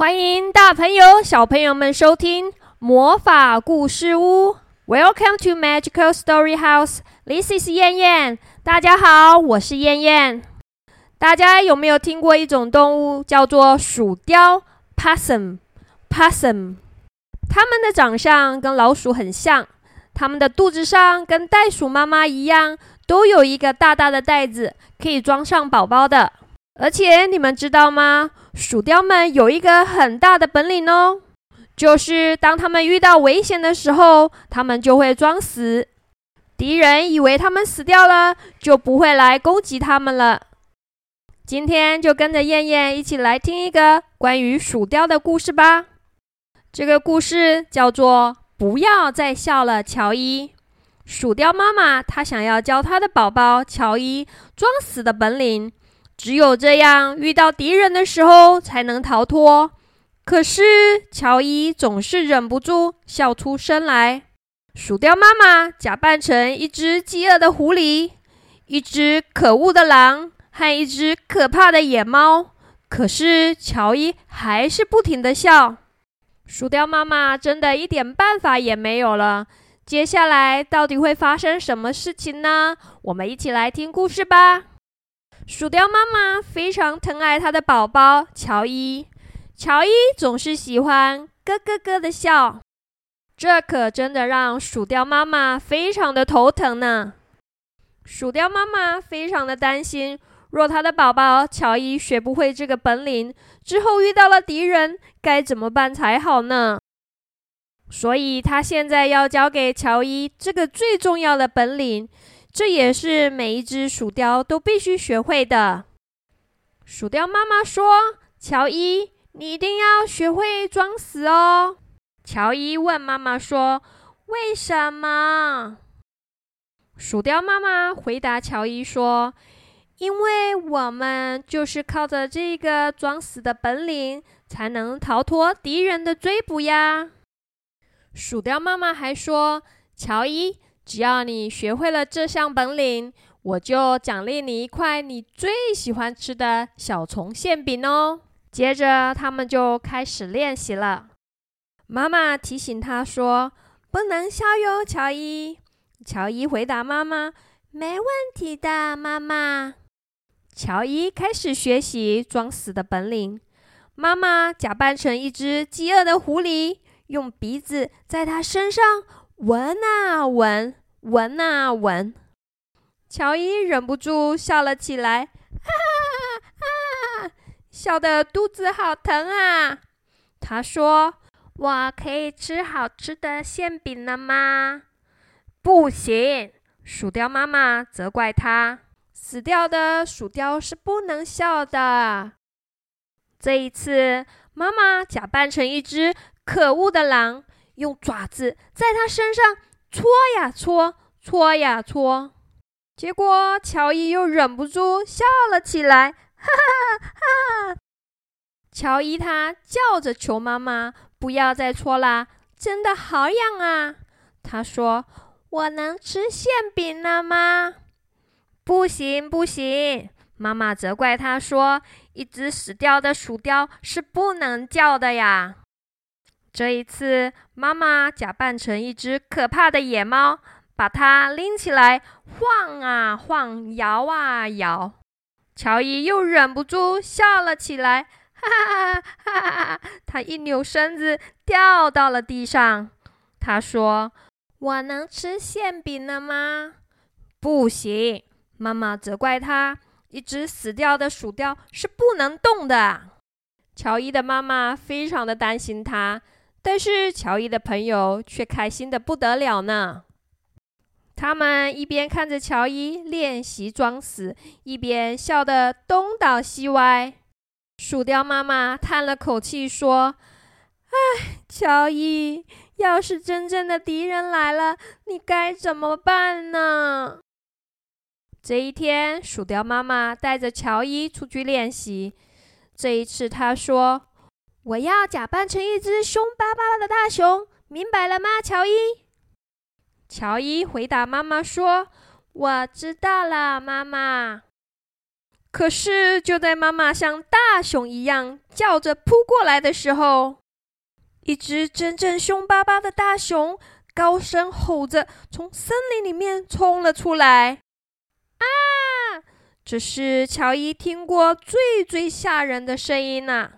欢迎大朋友、小朋友们收听魔法故事屋。Welcome to Magical Story House. This is 燕燕。大家好，我是燕燕。大家有没有听过一种动物叫做鼠雕 （possum）？possum，它们的长相跟老鼠很像，它们的肚子上跟袋鼠妈妈一样，都有一个大大的袋子，可以装上宝宝的。而且你们知道吗？鼠雕们有一个很大的本领哦，就是当他们遇到危险的时候，他们就会装死。敌人以为他们死掉了，就不会来攻击他们了。今天就跟着燕燕一起来听一个关于鼠雕的故事吧。这个故事叫做《不要再笑了，乔伊》。鼠雕妈妈她想要教她的宝宝乔伊装死的本领。只有这样，遇到敌人的时候才能逃脱。可是乔伊总是忍不住笑出声来。鼠雕妈妈假扮成一只饥饿的狐狸、一只可恶的狼和一只可怕的野猫，可是乔伊还是不停的笑。鼠雕妈妈真的一点办法也没有了。接下来到底会发生什么事情呢？我们一起来听故事吧。鼠雕妈妈非常疼爱她的宝宝乔伊，乔伊总是喜欢咯咯咯的笑，这可真的让鼠雕妈妈非常的头疼呢。鼠雕妈妈非常的担心，若她的宝宝乔伊学不会这个本领，之后遇到了敌人该怎么办才好呢？所以她现在要教给乔伊这个最重要的本领。这也是每一只鼠雕都必须学会的。鼠雕妈妈说：“乔伊，你一定要学会装死哦。”乔伊问妈妈说：“为什么？”鼠雕妈妈回答乔伊说：“因为我们就是靠着这个装死的本领，才能逃脱敌人的追捕呀。”鼠雕妈妈还说：“乔伊。”只要你学会了这项本领，我就奖励你一块你最喜欢吃的小虫馅饼哦。接着，他们就开始练习了。妈妈提醒他说：“不能笑哟，乔伊。”乔伊回答妈妈：“没问题的，妈妈。”乔伊开始学习装死的本领。妈妈假扮成一只饥饿的狐狸，用鼻子在他身上闻啊闻。闻啊闻，乔伊忍不住笑了起来，哈哈哈！笑得肚子好疼啊！他说：“我可以吃好吃的馅饼了吗？”不行，鼠雕妈妈责怪他：“死掉的鼠雕是不能笑的。”这一次，妈妈假扮成一只可恶的狼，用爪子在他身上。搓呀搓，搓呀搓，结果乔伊又忍不住笑了起来，哈哈哈哈！乔伊他叫着求妈妈不要再搓啦，真的好痒啊！他说：“我能吃馅饼了吗？”不行不行，妈妈责怪他说：“一只死掉的鼠雕是不能叫的呀。”这一次，妈妈假扮成一只可怕的野猫，把它拎起来晃啊晃，摇啊摇。乔伊又忍不住笑了起来，哈哈哈哈哈！他一扭身子，掉到了地上。他说：“我能吃馅饼了吗？”不行，妈妈责怪他：“一只死掉的鼠雕是不能动的。”乔伊的妈妈非常的担心他。但是乔伊的朋友却开心的不得了呢。他们一边看着乔伊练习装死，一边笑得东倒西歪。鼠雕妈妈叹了口气说：“唉，乔伊，要是真正的敌人来了，你该怎么办呢？”这一天，鼠雕妈妈带着乔伊出去练习。这一次，她说。我要假扮成一只凶巴巴的大熊，明白了吗，乔伊？乔伊回答妈妈说：“我知道了，妈妈。”可是，就在妈妈像大熊一样叫着扑过来的时候，一只真正凶巴巴的大熊高声吼着，从森林里面冲了出来。啊！这是乔伊听过最最吓人的声音呐！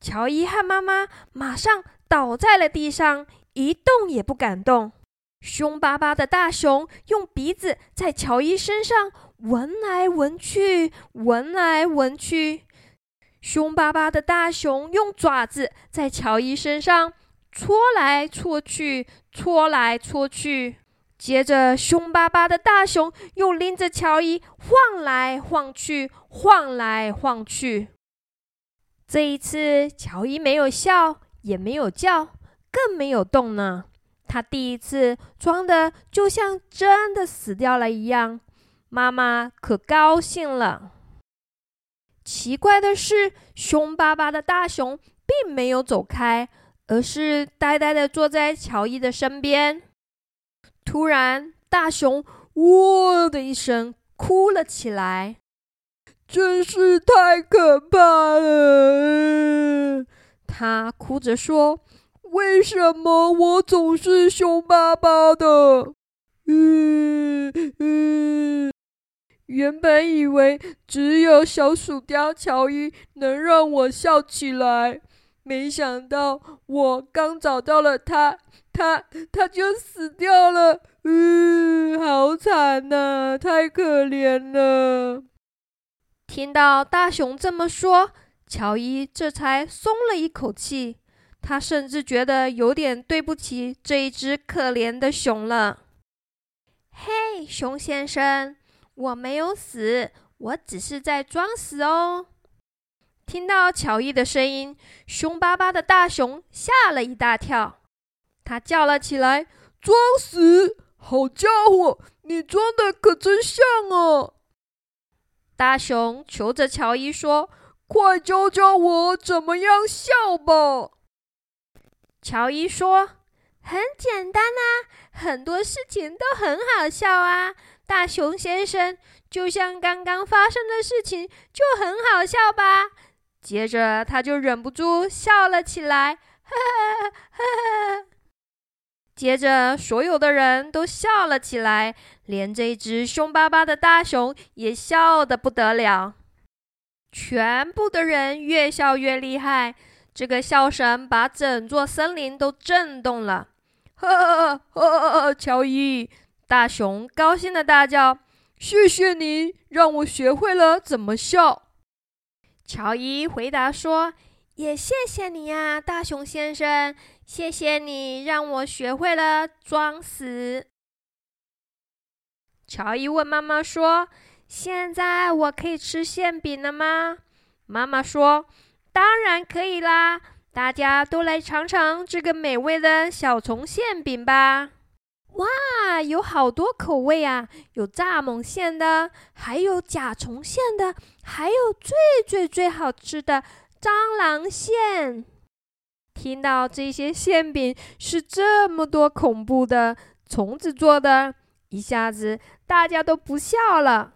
乔伊和妈妈马上倒在了地上，一动也不敢动。凶巴巴的大熊用鼻子在乔伊身上。闻来闻去，闻来闻去，凶巴巴的大熊用爪子在乔伊身上搓来搓去，搓来搓去。接着，凶巴巴的大熊又拎着乔伊晃来晃去，晃来晃去。这一次，乔伊没有笑，也没有叫，更没有动呢。他第一次装的就像真的死掉了一样。妈妈可高兴了。奇怪的是，凶巴巴的大熊并没有走开，而是呆呆的坐在乔伊的身边。突然，大熊“喔”的一声哭了起来，真是太可怕了。他哭着说：“为什么我总是凶巴巴的？”嗯嗯。原本以为只有小薯条乔伊能让我笑起来，没想到我刚找到了他，他他就死掉了。嗯，好惨呐，太可怜了。听到大熊这么说，乔伊这才松了一口气。他甚至觉得有点对不起这一只可怜的熊了。嘿，熊先生。我没有死，我只是在装死哦。听到乔伊的声音，凶巴巴的大熊吓了一大跳，他叫了起来：“装死！好家伙，你装的可真像啊！”大熊求着乔伊说：“快教教我怎么样笑吧。”乔伊说：“很简单啊，很多事情都很好笑啊。”大熊先生，就像刚刚发生的事情就很好笑吧？接着他就忍不住笑了起来，哈哈哈哈！接着所有的人都笑了起来，连这只凶巴巴的大熊也笑得不得了。全部的人越笑越厉害，这个笑声把整座森林都震动了。呵呵呵呵，乔伊。大熊高兴的大叫：“谢谢你，让我学会了怎么笑。”乔伊回答说：“也谢谢你呀，大熊先生，谢谢你让我学会了装死。”乔伊问妈妈说：“现在我可以吃馅饼了吗？”妈妈说：“当然可以啦，大家都来尝尝这个美味的小虫馅饼吧。”哇，有好多口味啊！有蚱蜢馅的，还有甲虫馅的，还有最最最好吃的蟑螂馅。听到这些馅饼是这么多恐怖的虫子做的，一下子大家都不笑了。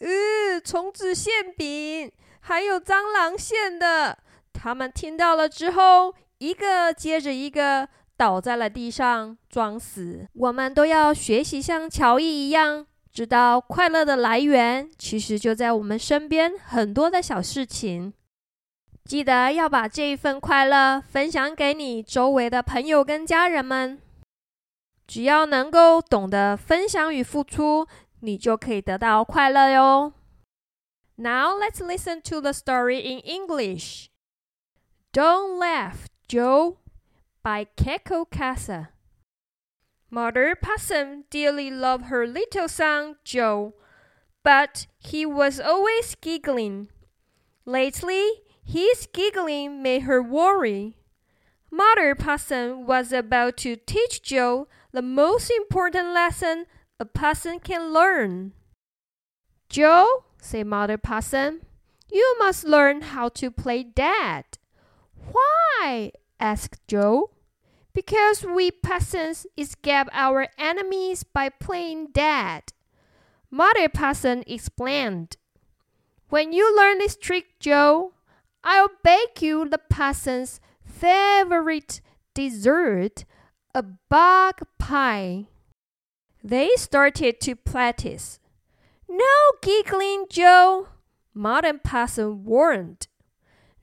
呃，虫子馅饼，还有蟑螂馅的，他们听到了之后，一个接着一个。倒在了地上装死。我们都要学习像乔伊一样，知道快乐的来源其实就在我们身边很多的小事情。记得要把这一份快乐分享给你周围的朋友跟家人们。只要能够懂得分享与付出，你就可以得到快乐哟。Now let's listen to the story in English. Don't laugh, Joe. by Keko Kasa. Mother Possum dearly loved her little son Joe, but he was always giggling. Lately, his giggling made her worry. Mother Possum was about to teach Joe the most important lesson a possum can learn. Joe, said Mother Possum, you must learn how to play dead. Why? asked Joe. Because we peasants escape our enemies by playing dead. Mother Possum explained. When you learn this trick, Joe, I'll bake you the parson's favorite dessert, a bug pie. They started to practice. No giggling, Joe, Modern Parson warned.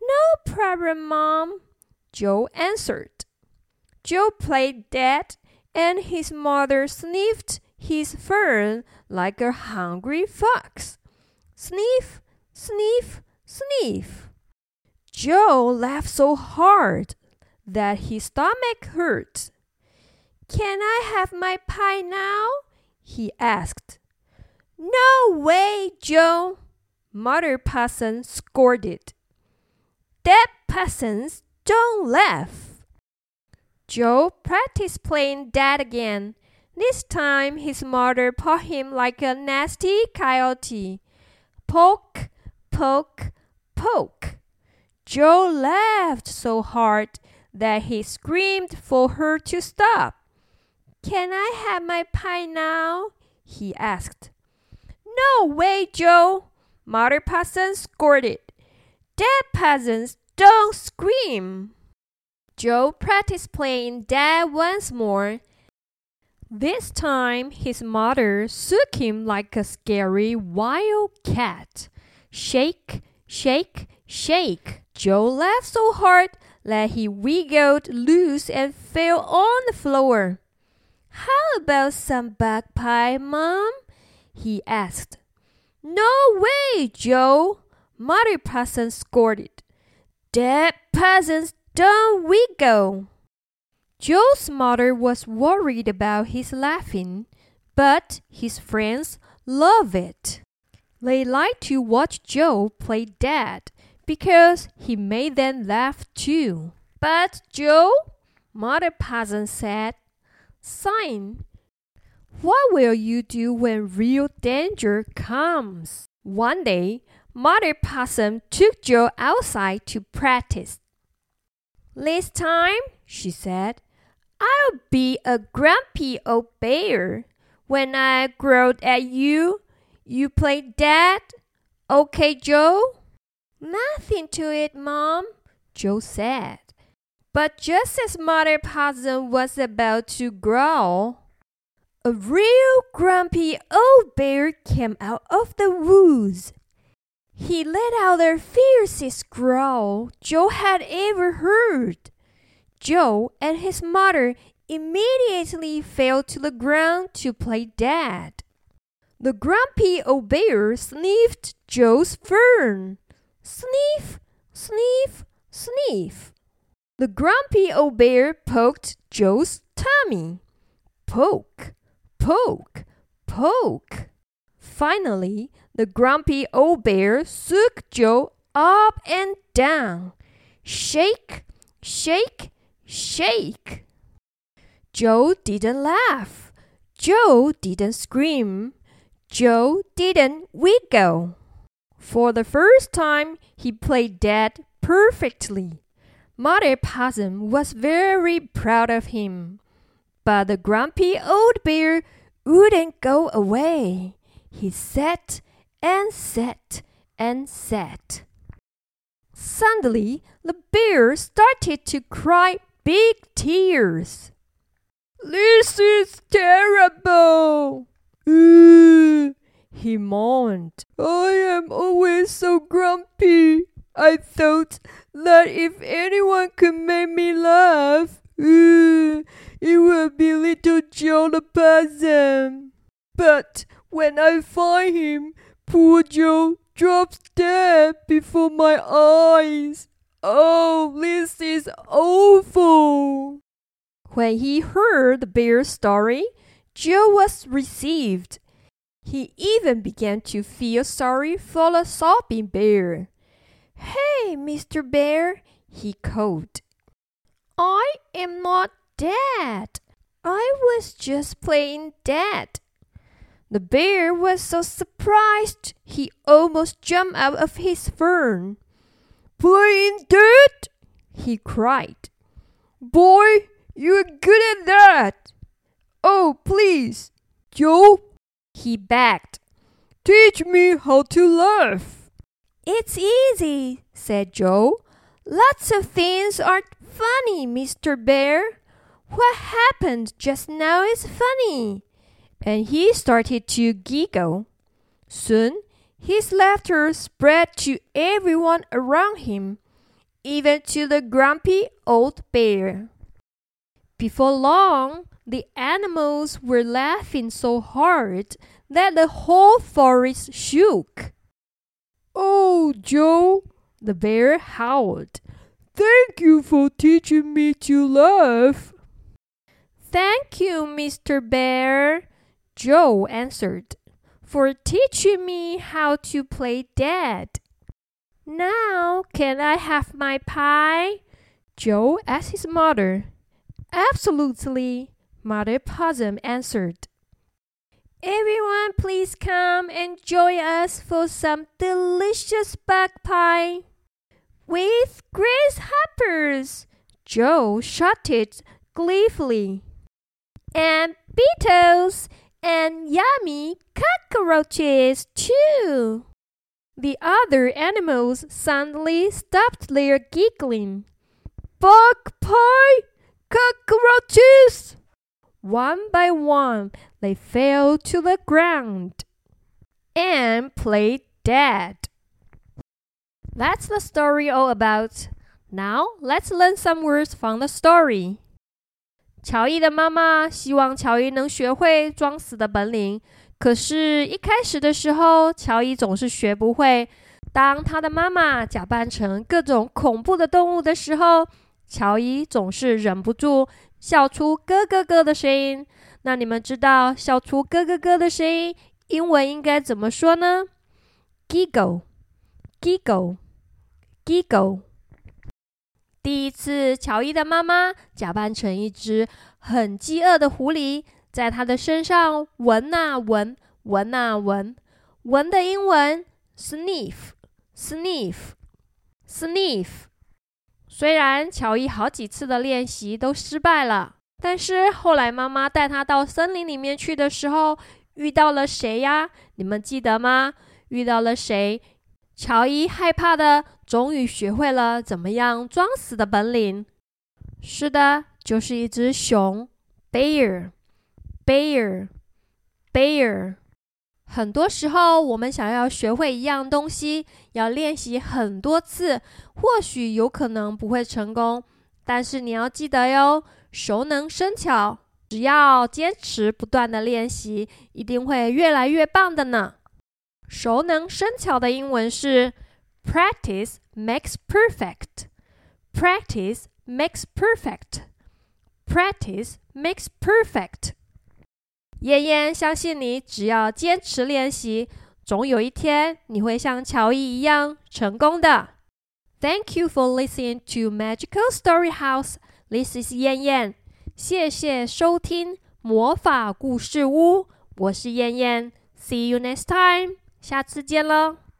No problem, Mom, Joe answered. Joe played dead, and his mother sniffed his fern like a hungry fox. Sniff, sniff, sniff. Joe laughed so hard that his stomach hurt. Can I have my pie now? he asked. No way, Joe, Mother Parson scolded. Dead peasants don't laugh. Joe practiced playing dead again. This time his mother pawed him like a nasty coyote. Poke, poke, poke. Joe laughed so hard that he screamed for her to stop. Can I have my pie now? he asked. No way, Joe, Mother Parson scolded. Dead peasants don't scream. Joe practiced playing dead once more. This time his mother shook him like a scary wild cat. Shake, shake, shake. Joe laughed so hard that he wiggled loose and fell on the floor. How about some bug pie, Mom? he asked. No way, Joe, Mother Parson scolded. Dead peasants don't wiggle. Joe's mother was worried about his laughing, but his friends loved it. They liked to watch Joe play dead because he made them laugh too. But Joe, Mother Parson said, Sign, what will you do when real danger comes? One day, Mother Possum took Joe outside to practice. This time, she said, I'll be a grumpy old bear. When I growl at you, you play dead. Okay, Joe? Nothing to it, Mom, Joe said. But just as Mother Possum was about to growl, a real grumpy old bear came out of the woods. He let out the fiercest growl Joe had ever heard. Joe and his mother immediately fell to the ground to play dead. The grumpy old bear sniffed Joe's fern. Sniff, sniff, sniff. The grumpy old bear poked Joe's tummy. Poke, poke, poke. Finally, the grumpy old bear shook Joe up and down. Shake, shake, shake. Joe didn't laugh. Joe didn't scream. Joe didn't wiggle. For the first time, he played dead perfectly. Mother Possum was very proud of him. But the grumpy old bear wouldn't go away. He sat and sat and sat. Suddenly, the bear started to cry big tears. This is terrible! He moaned. I am always so grumpy. I thought that if anyone could make me laugh, uh, it would be little Joe the. But when I find him, poor Joe drops dead before my eyes. Oh, this is awful. When he heard the bear's story, Joe was received. He even began to feel sorry for the sobbing bear. Hey, Mr. Bear, he called. I am not dead. I was just playing dead. The bear was so surprised he almost jumped out of his fern. Playing dead? he cried. Boy, you're good at that. Oh, please, Joe, he begged. Teach me how to laugh. It's easy, said Joe. Lots of things aren't funny, Mr. Bear. What happened just now is funny. And he started to giggle. Soon, his laughter spread to everyone around him, even to the grumpy old bear. Before long, the animals were laughing so hard that the whole forest shook. Oh, Joe, the bear howled. Thank you for teaching me to laugh. Thank you, Mr. Bear, Joe answered, for teaching me how to play dead. Now, can I have my pie? Joe asked his mother. Absolutely, Mother Possum answered. Everyone, please come and join us for some delicious bug pie. With grasshoppers, Joe shouted gleefully. And beetles and yummy cockroaches, too. The other animals suddenly stopped their giggling. Bug pie! Cockroaches! One by one, they fell to the ground and played dead. That's the story all about. Now let's learn some words from the story. 乔伊的妈妈希望乔伊能学会装死的本领，可是，一开始的时候，乔伊总是学不会。当他的妈妈假扮成各种恐怖的动物的时候，乔伊总是忍不住 笑出咯咯咯的声音。那你们知道笑出咯咯咯的声音英文应该怎么说呢？Giggle，giggle，giggle。第一次，乔伊的妈妈假扮成一只很饥饿的狐狸，在他的身上闻啊闻，闻啊闻，闻的英文 sniff，sniff，sniff。虽然乔伊好几次的练习都失败了。但是后来，妈妈带他到森林里面去的时候，遇到了谁呀？你们记得吗？遇到了谁？乔伊害怕的，终于学会了怎么样装死的本领。是的，就是一只熊，bear，bear，bear。很多时候，我们想要学会一样东西，要练习很多次，或许有可能不会成功。但是你要记得哟。熟能生巧，只要坚持不断的练习，一定会越来越棒的呢。熟能生巧的英文是 practice makes perfect。practice makes perfect。practice makes perfect。燕燕相信你，只要坚持练习，总有一天你会像乔伊一样成功的。Thank you for listening to Magical Story House。This is 燕燕，谢谢收听魔法故事屋，我是燕燕，See you next time，下次见喽。